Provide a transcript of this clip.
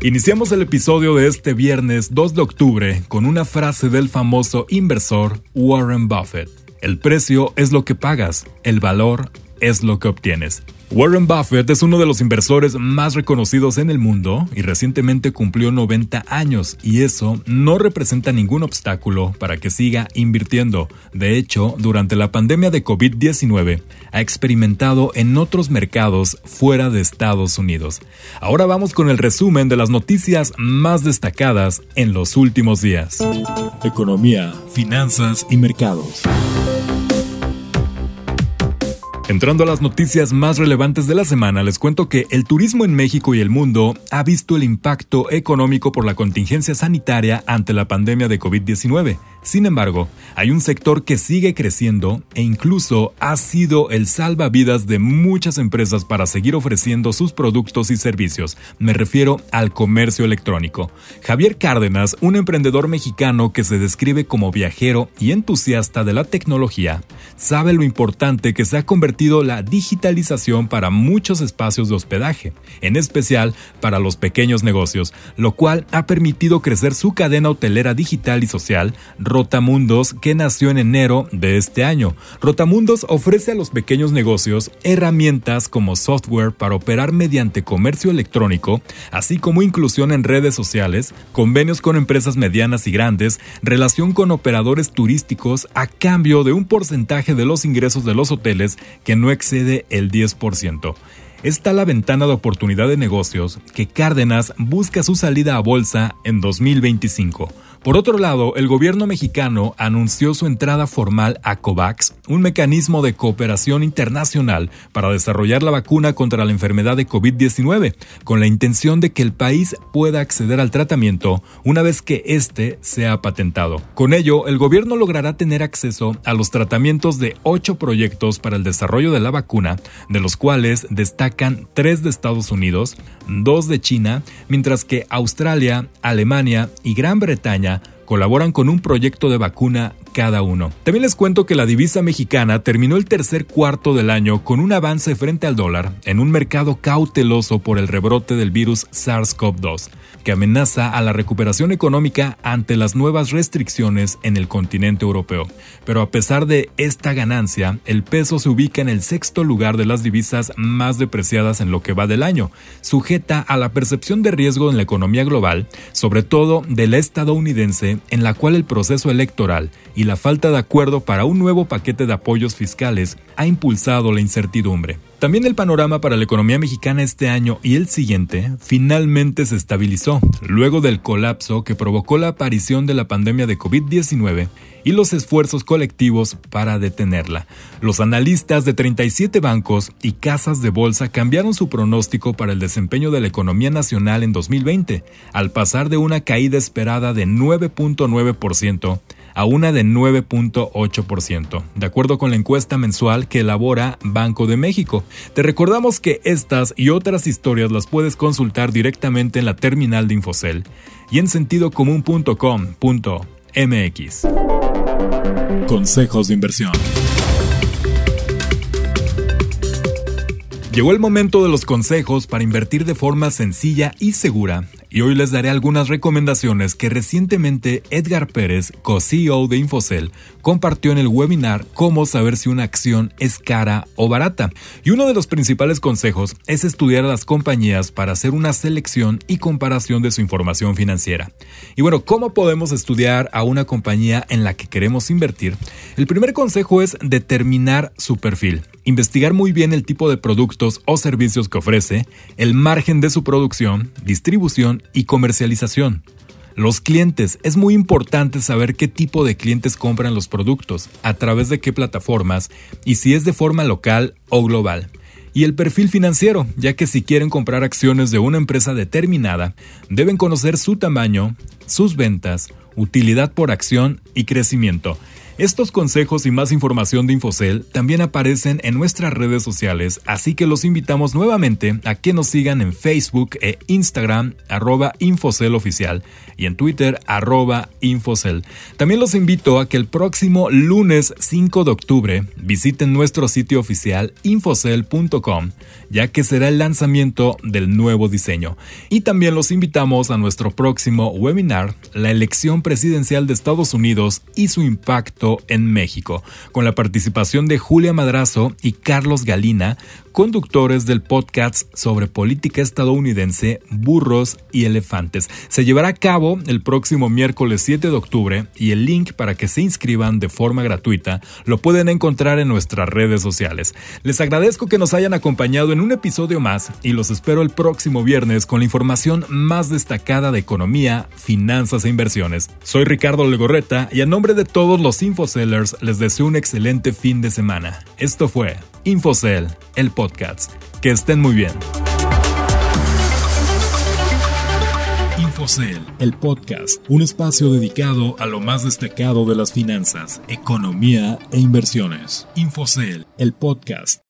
Iniciamos el episodio de este viernes 2 de octubre con una frase del famoso inversor Warren Buffett. El precio es lo que pagas, el valor es lo que obtienes. Warren Buffett es uno de los inversores más reconocidos en el mundo y recientemente cumplió 90 años y eso no representa ningún obstáculo para que siga invirtiendo. De hecho, durante la pandemia de COVID-19 ha experimentado en otros mercados fuera de Estados Unidos. Ahora vamos con el resumen de las noticias más destacadas en los últimos días. Economía, finanzas y mercados. Entrando a las noticias más relevantes de la semana, les cuento que el turismo en México y el mundo ha visto el impacto económico por la contingencia sanitaria ante la pandemia de COVID-19. Sin embargo, hay un sector que sigue creciendo e incluso ha sido el salvavidas de muchas empresas para seguir ofreciendo sus productos y servicios. Me refiero al comercio electrónico. Javier Cárdenas, un emprendedor mexicano que se describe como viajero y entusiasta de la tecnología, sabe lo importante que se ha convertido la digitalización para muchos espacios de hospedaje, en especial para los pequeños negocios, lo cual ha permitido crecer su cadena hotelera digital y social, Rotamundos, que nació en enero de este año. Rotamundos ofrece a los pequeños negocios herramientas como software para operar mediante comercio electrónico, así como inclusión en redes sociales, convenios con empresas medianas y grandes, relación con operadores turísticos a cambio de un porcentaje de los ingresos de los hoteles que no excede el 10% está la ventana de oportunidad de negocios que Cárdenas busca su salida a bolsa en 2025. Por otro lado, el gobierno mexicano anunció su entrada formal a COVAX, un mecanismo de cooperación internacional para desarrollar la vacuna contra la enfermedad de COVID-19, con la intención de que el país pueda acceder al tratamiento una vez que éste sea patentado. Con ello, el gobierno logrará tener acceso a los tratamientos de ocho proyectos para el desarrollo de la vacuna, de los cuales destacan tres de Estados Unidos, dos de China, mientras que Australia, Alemania y Gran Bretaña colaboran con un proyecto de vacuna cada uno. También les cuento que la divisa mexicana terminó el tercer cuarto del año con un avance frente al dólar en un mercado cauteloso por el rebrote del virus SARS-CoV-2, que amenaza a la recuperación económica ante las nuevas restricciones en el continente europeo. Pero a pesar de esta ganancia, el peso se ubica en el sexto lugar de las divisas más depreciadas en lo que va del año, sujeta a la percepción de riesgo en la economía global, sobre todo de la estadounidense, en la cual el proceso electoral y la falta de acuerdo para un nuevo paquete de apoyos fiscales ha impulsado la incertidumbre. También el panorama para la economía mexicana este año y el siguiente finalmente se estabilizó, luego del colapso que provocó la aparición de la pandemia de COVID-19 y los esfuerzos colectivos para detenerla. Los analistas de 37 bancos y casas de bolsa cambiaron su pronóstico para el desempeño de la economía nacional en 2020, al pasar de una caída esperada de 9.9% a una de 9.8%, de acuerdo con la encuesta mensual que elabora Banco de México. Te recordamos que estas y otras historias las puedes consultar directamente en la terminal de Infocel y en sentidocomún.com.mx. Consejos de inversión. Llegó el momento de los consejos para invertir de forma sencilla y segura y hoy les daré algunas recomendaciones que recientemente Edgar Pérez, co-CEO de Infocel, compartió en el webinar Cómo saber si una acción es cara o barata. Y uno de los principales consejos es estudiar a las compañías para hacer una selección y comparación de su información financiera. Y bueno, ¿cómo podemos estudiar a una compañía en la que queremos invertir? El primer consejo es determinar su perfil investigar muy bien el tipo de productos o servicios que ofrece, el margen de su producción, distribución y comercialización. Los clientes. Es muy importante saber qué tipo de clientes compran los productos, a través de qué plataformas y si es de forma local o global. y el perfil financiero, ya que si quieren comprar acciones de una empresa determinada, deben conocer su tamaño, sus ventas, utilidad por acción y crecimiento. Estos consejos y más información de Infocel también aparecen en nuestras redes sociales, así que los invitamos nuevamente a que nos sigan en Facebook e Instagram arroba Infocel oficial y en Twitter arroba Infocel. También los invito a que el próximo lunes 5 de octubre visiten nuestro sitio oficial infocel.com, ya que será el lanzamiento del nuevo diseño. Y también los invitamos a nuestro próximo webinar, la elección presidencial de Estados Unidos y su impacto en México, con la participación de Julia Madrazo y Carlos Galina, conductores del podcast sobre política estadounidense, burros y elefantes. Se llevará a cabo el próximo miércoles 7 de octubre y el link para que se inscriban de forma gratuita lo pueden encontrar en nuestras redes sociales. Les agradezco que nos hayan acompañado en un episodio más y los espero el próximo viernes con la información más destacada de economía, finanzas e inversiones. Soy Ricardo Legorreta y a nombre de todos los Infosellers les deseo un excelente fin de semana. Esto fue Infocell, el podcast. Que estén muy bien. Infocell, el podcast, un espacio dedicado a lo más destacado de las finanzas, economía e inversiones. Infocell, el podcast.